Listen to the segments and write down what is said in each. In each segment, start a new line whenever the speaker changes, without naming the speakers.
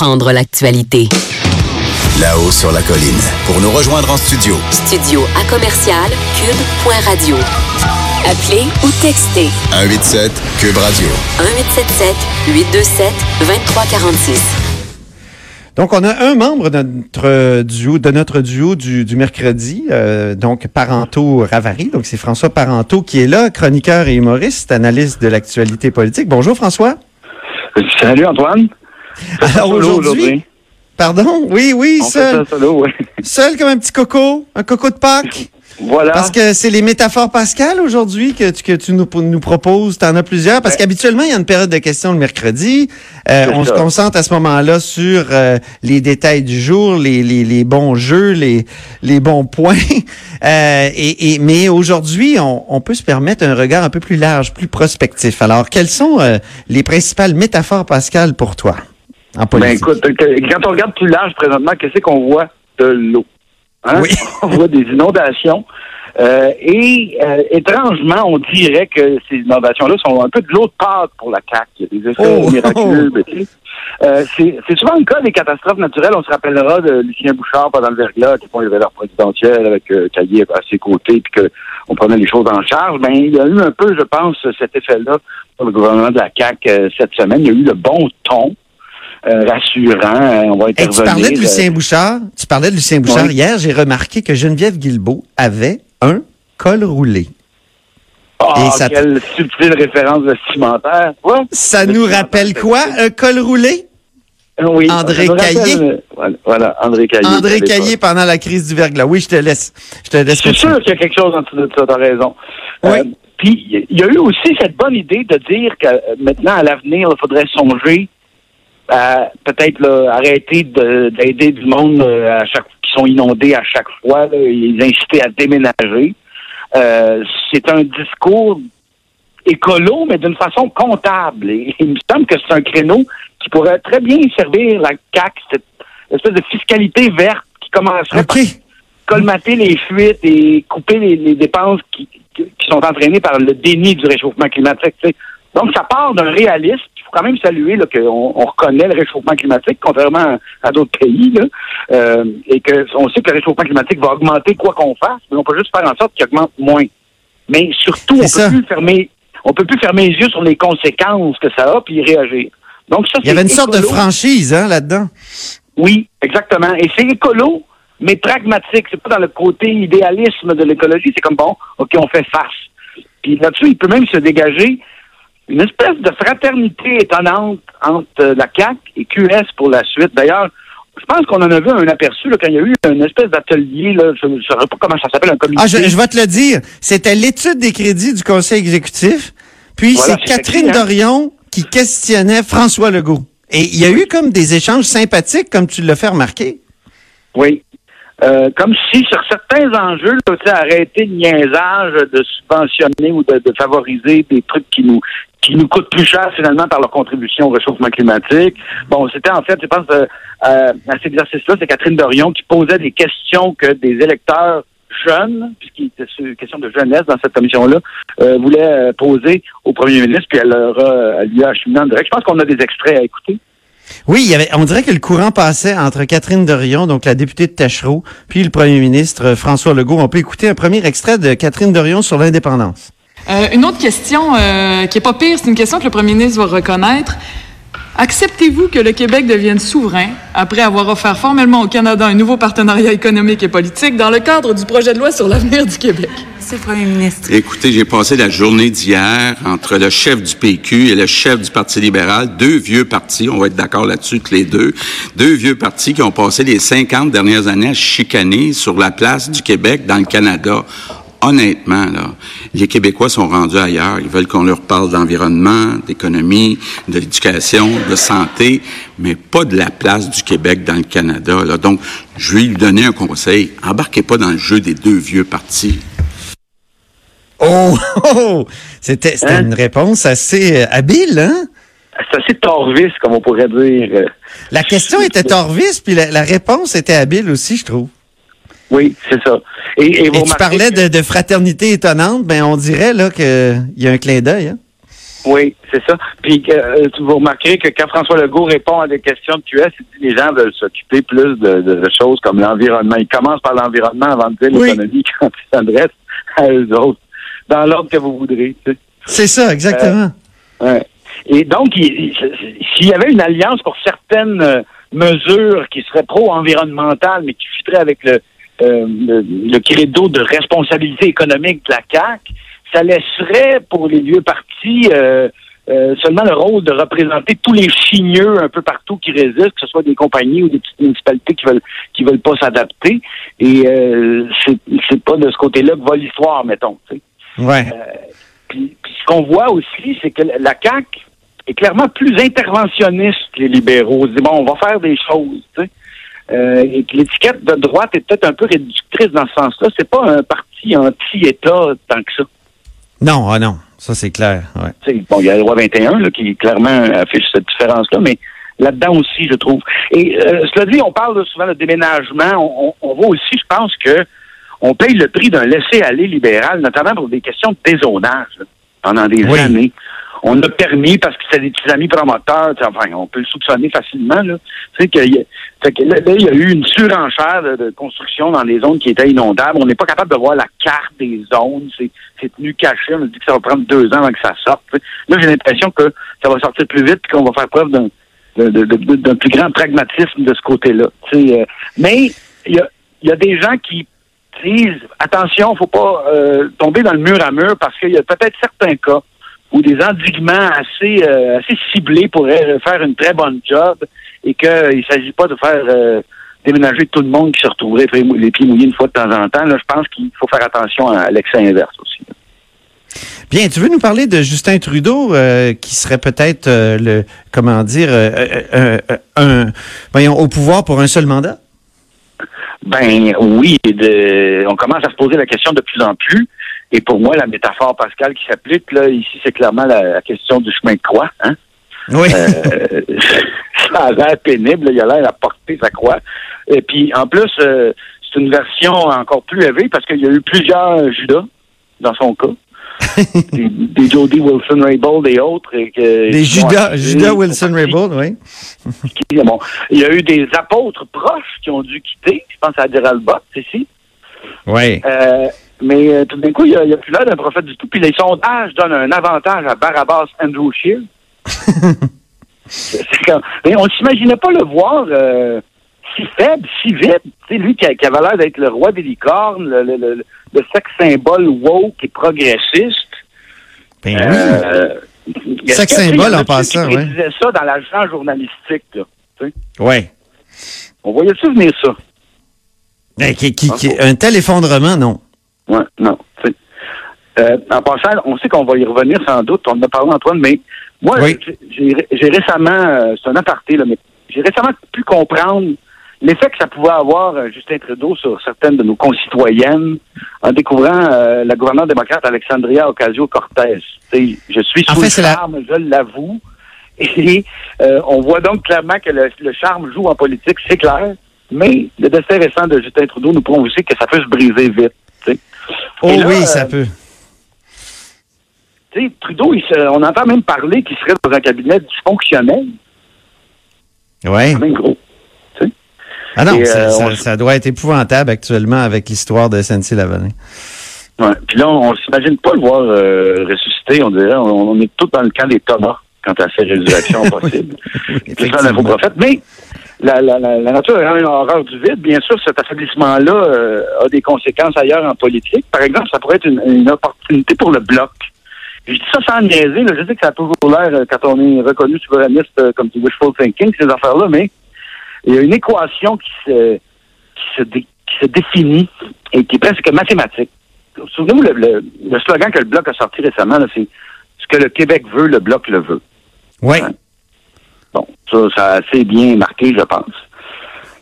comprendre l'actualité.
Là-haut sur la colline. Pour nous rejoindre en studio.
Studio à commercial cube.radio. Appelez ou textez
187 Cube Radio.
1877 827 2346.
Donc, on a un membre de notre duo, de notre duo du, du mercredi, euh, donc Parenteau Ravary. Donc, c'est François Parenteau qui est là, chroniqueur et humoriste, analyste de l'actualité politique. Bonjour, François.
Salut, Antoine.
Alors, aujourd'hui. Pardon? Oui, oui,
On fait
seul.
ça solo, ouais.
Seul comme un petit coco, un coco de Pâques?
Voilà.
Parce que c'est les métaphores pascales aujourd'hui que tu, que tu nous, nous proposes. Tu en as plusieurs. Parce
Ouais.
qu'habituellement, il y a une période de questions le mercredi. Euh, on se concentre à ce moment-là sur euh, les détails du jour, les, les, les bons jeux, les, les bons points. Euh, et, et, mais aujourd'hui, on, on peut se permettre un regard un peu plus large, plus prospectif. Alors, quelles sont euh, les principales métaphores pascales pour toi? En
Ben écoute, que- quand on regarde plus large présentement, qu'est-ce qu'on voit? De l'eau. Hein?
Oui.
On voit des inondations. Euh, et euh, étrangement, on dirait que ces inondations-là sont un peu de l'eau de Pâques pour la CAQ. Il y a des effets
Oh!
miraculeux. mais, tu sais, euh, c'est souvent le cas des catastrophes naturelles. On se rappellera de Lucien Bouchard pendant le verglas, qui font les valeurs présidentielles avec euh, Caillé à ses côtés, puis qu'on prenait les choses en charge. Ben, il y a eu un peu, je pense, cet effet-là sur le gouvernement de la CAQ euh, cette semaine. Il y a eu le bon ton. Euh, rassurant, Euh, on va
Hey, tu parlais de
euh,
Lucien Bouchard. Tu parlais de Lucien Bouchard.
Oui.
Hier, j'ai remarqué que Geneviève Guilbeault avait un col roulé.
Ah,
ça-
quelle subtile référence vestimentaire. Ouais.
Ça nous rappelle quoi, un col roulé?
Oui.
André
rappelle,
Caillé.
euh, Voilà, André Caillé.
André. Caillé pendant la crise du verglas. Oui, je te laisse. Je te laisse.
Je suis sûr qu'il y a quelque chose en dessous de ça, t'as raison.
Oui.
Euh, Puis, il y a eu aussi cette bonne idée de dire que euh, maintenant, à l'avenir, il faudrait songer à peut-être arrêter de- d'aider du monde euh, à chaque, qui sont inondés à chaque fois, là, et les inciter à déménager. Euh, c'est un discours écolo, mais d'une façon comptable. Et il me semble que c'est un créneau qui pourrait très bien servir la CAC, cette espèce de fiscalité verte qui commencerait par
OK.
colmater les fuites et couper les, les dépenses qui, sont entraînées par le déni du réchauffement climatique. Donc, ça part d'un réalisme. Faut quand même saluer qu'on on reconnaît le réchauffement climatique, contrairement à, à d'autres pays, là, euh, et qu'on sait que le réchauffement climatique va augmenter quoi qu'on fasse, mais on peut juste faire en sorte qu'il augmente moins. Mais surtout, on
C'est
peut
ça.
plus fermer, on peut plus fermer les yeux sur les conséquences que ça a puis y réagir. Donc ça,
Il y avait une sorte de franchise hein, là-dedans.
Oui, exactement. Et c'est écolo, mais pragmatique. C'est pas dans le côté idéalisme de l'écologie. C'est comme bon, OK, on fait face. Puis là-dessus, il peut même se dégager une espèce de fraternité étonnante entre euh, la CAC et QS pour la suite. D'ailleurs, je pense qu'on en a vu un aperçu là, quand il y a eu une espèce d'atelier, je ne saurais pas comment ça s'appelle, un comité.
Ah, je, je vais te le dire. C'était l'étude des crédits du Conseil exécutif. Puis
Voilà,
c'est Catherine
hein.
Dorion qui questionnait François Legault. Et il y a eu comme des échanges sympathiques, comme tu l'as fait remarquer.
Oui. Euh, comme si sur certains enjeux, là, sais, arrêter le niaisage de subventionner ou de, de favoriser des trucs qui nous qui nous coûtent plus cher finalement par leur contribution au réchauffement climatique. Bon, c'était en fait, je pense, euh, euh, à cet exercice-là, c'est Catherine Dorion qui posait des questions que des électeurs jeunes, puisqu'il était une question de jeunesse dans cette commission-là, euh, voulaient euh, poser au premier ministre, puis elle leur a, lui a acheminé en direct. Je pense qu'on a des extraits à écouter.
Oui, il y avait, on dirait que le courant passait entre Catherine Dorion, donc la députée de Tachereau, puis le premier ministre euh, François Legault. On peut écouter un premier extrait de Catherine Dorion sur l'indépendance.
Euh, une autre question euh, qui est pas pire, c'est une question que le premier ministre va reconnaître. Acceptez-vous que le Québec devienne souverain après avoir offert formellement au Canada un nouveau partenariat économique et politique dans le cadre du projet de loi sur l'avenir du Québec?
Monsieur le Premier ministre.
Écoutez, j'ai passé la journée d'hier entre le chef du PQ et le chef du Parti libéral, deux vieux partis, on va être d'accord là-dessus tous les deux, deux vieux partis qui ont passé les 50 dernières années à chicaner sur la place du Québec dans le Canada. Honnêtement, là, les Québécois sont rendus ailleurs. Ils veulent qu'on leur parle d'environnement, d'économie, de l'éducation, de santé, mais pas de la place du Québec dans le Canada. Là. Donc, je vais lui donner un conseil. Embarquez pas dans le jeu des deux vieux partis.
Oh, oh, c'était c'était
Hein?
une réponse assez euh, habile, hein?
C'est assez torvis, comme on pourrait dire.
La question était torvisse, puis la, la réponse était habile aussi, je trouve.
Oui, c'est ça. Et, et vous
Et tu parlais
que-
de, de fraternité étonnante, ben on dirait là que il y a un clin d'œil. Hein?
Oui, c'est ça. Puis euh, vous remarquerez que quand François Legault répond à des questions de QS, il dit les gens veulent s'occuper plus de, de- de choses comme l'environnement. Il commence par l'environnement avant de dire
Oui.
l'économie quand il s'adresse à eux autres, dans l'ordre que vous voudrez. tu sais.
C'est ça, exactement.
Ouais. Et donc, il- il- s'il y avait une alliance pour certaines euh, mesures qui seraient pro-environnementales, mais qui fitteraient avec le, euh, le, le credo de responsabilité économique de la CAC, ça laisserait pour les vieux partis euh, euh, seulement le rôle de représenter tous les chigneux un peu partout qui résistent, que ce soit des compagnies ou des petites municipalités qui veulent qui veulent pas s'adapter. Et euh, c'est pas de ce côté-là que va l'histoire, mettons.
ouais.
Puis, ce qu'on voit aussi, c'est que la CAQ est clairement plus interventionniste que les libéraux. Ils disent, bon, on va faire des choses. Euh, et que l'étiquette de droite est peut-être un peu réductrice dans ce sens-là. C'est pas un parti anti-État tant que ça.
Non, ah non, ça c'est clair. Ouais.
Bon, il y a la loi 21 là, qui clairement affiche cette différence-là, mais là-dedans aussi, je trouve. Et euh, cela dit, on parle souvent de déménagement. On, on- on voit aussi, je pense, que on paye le prix d'un laisser-aller libéral, notamment pour des questions de dézonage là, pendant des
Oui.
années. On a permis, parce que c'est des petits amis promoteurs, enfin, on peut le soupçonner facilement, là. Tu sais, que là, il y a eu une surenchère de, construction dans des zones qui étaient inondables. On n'est pas capable de voir la carte des zones. C'est, c'est tenu caché. On a dit que ça va prendre deux ans avant que ça sorte. tu sais. Là, j'ai l'impression que ça va sortir plus vite et qu'on va faire preuve d'un, d'un plus grand pragmatisme de ce côté-là. Euh, mais il y a, y a des gens qui disent attention, faut pas euh, tomber dans le mur à mur parce qu'il y a peut-être certains cas où des endiguements assez euh, assez ciblés pourraient faire une très bonne job et qu'il ne s'agit pas de faire euh, déménager tout le monde qui se retrouverait les pieds mouillés une fois de temps en temps. Là, je pense qu'il faut faire attention à l'excès inverse aussi.
Bien, tu veux nous parler de Justin Trudeau, euh, qui serait peut-être euh, le, comment dire, euh, euh, euh, un, voyons, au pouvoir pour un seul mandat?
Ben oui, de- on commence à se poser la question de plus en plus. Et pour moi, la métaphore Pascal qui s'applique là ici, c'est clairement la, la question du chemin de croix. Hein?
Oui.
Euh, ça a l'air pénible, là, il a l'air à porter sa croix. Et puis, en plus, euh, c'est une version encore plus élevée parce qu'il y a eu plusieurs Judas dans son cas. des, des Jody Wilson-Raybould et autres. Et que,
Des Judas, Judas Wilson-Raybould, oui.
qui- bon, il y a eu des apôtres proches qui ont dû quitter. Je pense à Gerald Bott ici.
Oui.
Euh, mais euh, tout d'un coup, il n'y a, plus l'air d'un prophète du tout. Puis les sondages donnent un avantage à Barabbas Andrew mais on ne s'imaginait pas le voir euh, si faible, si vite. Tu sais, lui qui, avait l'air d'être le roi des licornes, le, le, le, le sexe symbole woke et progressiste.
Ben
Euh,
Sexe symbole
en
passant,
qui
ouais.
disaient ça dans l'agent journalistique. Là,
oui. Oui.
on voyait-tu venir ça?
Ben, qui, qui- qui- un tel effondrement, non.
Ouais, non. tu sais. Euh, en passant, on sait qu'on va y revenir sans doute. On en a parlé, Antoine, mais moi,
Oui.
j'ai- récemment, euh, c'est un aparté, là, mais j'ai récemment pu comprendre l'effet que ça pouvait avoir, euh, Justin Trudeau, sur certaines de nos concitoyennes en découvrant euh, la gouverneure démocrate Alexandria Ocasio-Cortez. Je suis
En
sous
fait,
le
la-
charme, je l'avoue. Et on voit donc clairement que le, le charme joue en politique, c'est clair. Mais le destin récent de Justin Trudeau nous prouve aussi que ça peut se briser vite.
Oh
là,
oui,
euh,
ça peut.
tu sais, Trudeau, il se- on entend même parler qu'il serait dans un cabinet dysfonctionnel.
Oui.
C'est même gros.
Ah non,
et,
ça,
euh,
ça-
on-
ça doit être épouvantable actuellement avec l'histoire de SNC-Lavalin.
Ouais. Puis là, on, on s'imagine pas le voir euh, ressusciter, on dirait. On, on est tous dans le camp des Thomas quant à ces résurrections possibles. C'est ça l'info prophète. Mais la, la, la, la nature a une horreur du vide. Bien sûr, cet affaiblissement-là euh, a des conséquences ailleurs en politique. Par exemple, ça pourrait être une, une opportunité pour le bloc. Je dis ça sans niaiser. Là. Je sais que ça a toujours l'air, euh, quand on est reconnu souverainiste euh, comme du wishful thinking, ces affaires-là, mais il y a une équation qui se, qui se, dé- qui se définit et qui est presque mathématique. Souvenez-vous, le, le, le slogan que le Bloc a sorti récemment, c'est « Ce que le Québec veut, le Bloc le veut
Oui.
Ouais. ». Bon, ça, ça a assez bien marqué, je pense.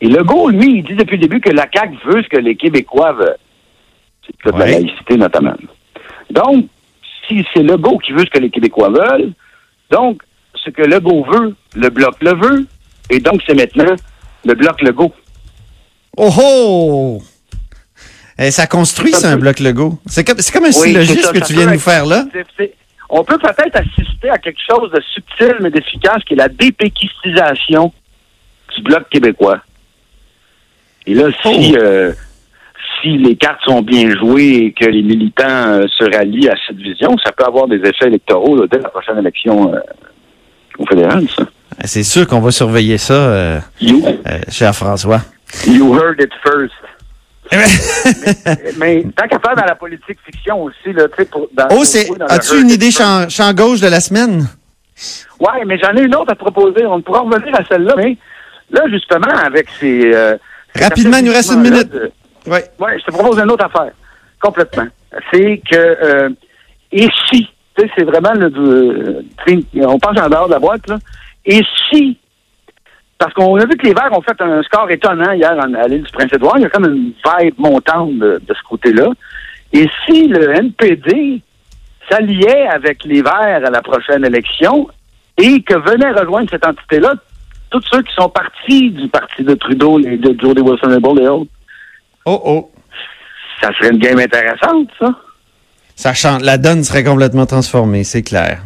Et Legault, lui, il dit depuis le début que la CAQ veut ce que les Québécois veulent. C'est le cas de la laïcité, notamment. Donc, si c'est Legault qui veut ce que les Québécois veulent, donc, ce que Legault veut, le Bloc le veut, et donc, c'est maintenant le Bloc Legault.
Oh oh! Eh, ça construit, c'est un bloc Lego. C'est comme, comme un
Oui,
syllogisme
ça,
que
ça
tu viens de nous faire là.
On peut peut-être assister à quelque chose de subtil mais d'efficace qui est la dépéquistisation du Bloc québécois. Et là, si,
Oh.
euh, si les cartes sont bien jouées et que les militants euh, se rallient à cette vision, ça peut avoir des effets électoraux là, dès la prochaine élection euh, au fédéral, ça.
C'est sûr qu'on va surveiller ça, euh, cher François.
you heard it first. Mais, mais tant qu'à faire dans la politique fiction aussi, là, tu sais, pour... dans-
Oh, c'est. As-tu une idée champ, champ gauche de la semaine?
Ouais, mais j'en ai une autre à te proposer. On pourra revenir à celle-là, mais là, justement, avec ces... euh,
Rapidement, il nous reste une minute.
de-
Oui.
Ouais, je te propose une autre affaire. Complètement. C'est que euh, et si, tu sais, c'est vraiment le du- sais, on pense en dehors de la boîte, là. Et si parce qu'on a vu que les Verts ont fait un score étonnant hier en- à l'île du Prince-Édouard, il y a comme une vibe montante de, de ce côté-là. Et si le NPD s'alliait avec les Verts à la prochaine élection et que venait rejoindre cette entité-là, tous ceux qui sont partis du parti de Trudeau, les, de Jody Wilson-Raybould et autres,
Oh, oh.
ça serait une game intéressante, ça.
Ça change. La donne serait complètement transformée, c'est clair.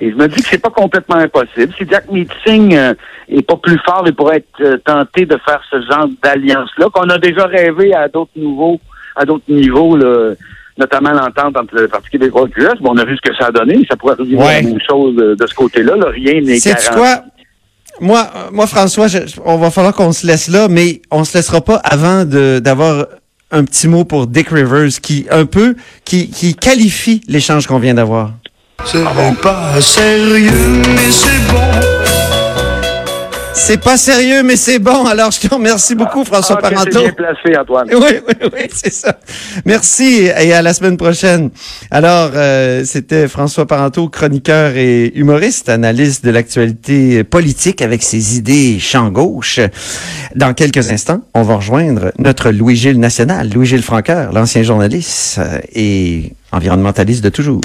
Et je me dis que c'est pas complètement impossible. Si Jack Meeting euh, est pas plus fort, il pourrait être euh, tenté de faire ce genre d'alliance-là, qu'on a déjà rêvé à d'autres niveaux, à d'autres niveaux, là, notamment l'entente entre le Parti québécois et le. Bon, on a vu ce que ça a donné. Ça pourrait arriver
Ouais.
la même chose de, de ce côté-là. là. Rien n'est garanti.
quoi? Moi, euh, moi, François, je- on va falloir qu'on se laisse là, mais on se laissera pas avant d'avoir un petit mot pour Dick Rivers, qui un peu qui, qui qualifie l'échange qu'on vient d'avoir.
C'est pas sérieux, mais c'est bon.
C'est pas sérieux, mais c'est bon. Alors, je te remercie beaucoup, François
Ah, que c'est
Parenteau.
bien placé, Antoine.
Oui, oui, oui, c'est ça. Merci et à la semaine prochaine. Alors, euh, c'était François Parenteau, chroniqueur et humoriste, analyste de l'actualité politique avec ses idées champ gauche. Dans quelques instants, on va rejoindre notre Louis-Gilles national, Louis-Gilles Franqueur, l'ancien journaliste et environnementaliste de toujours.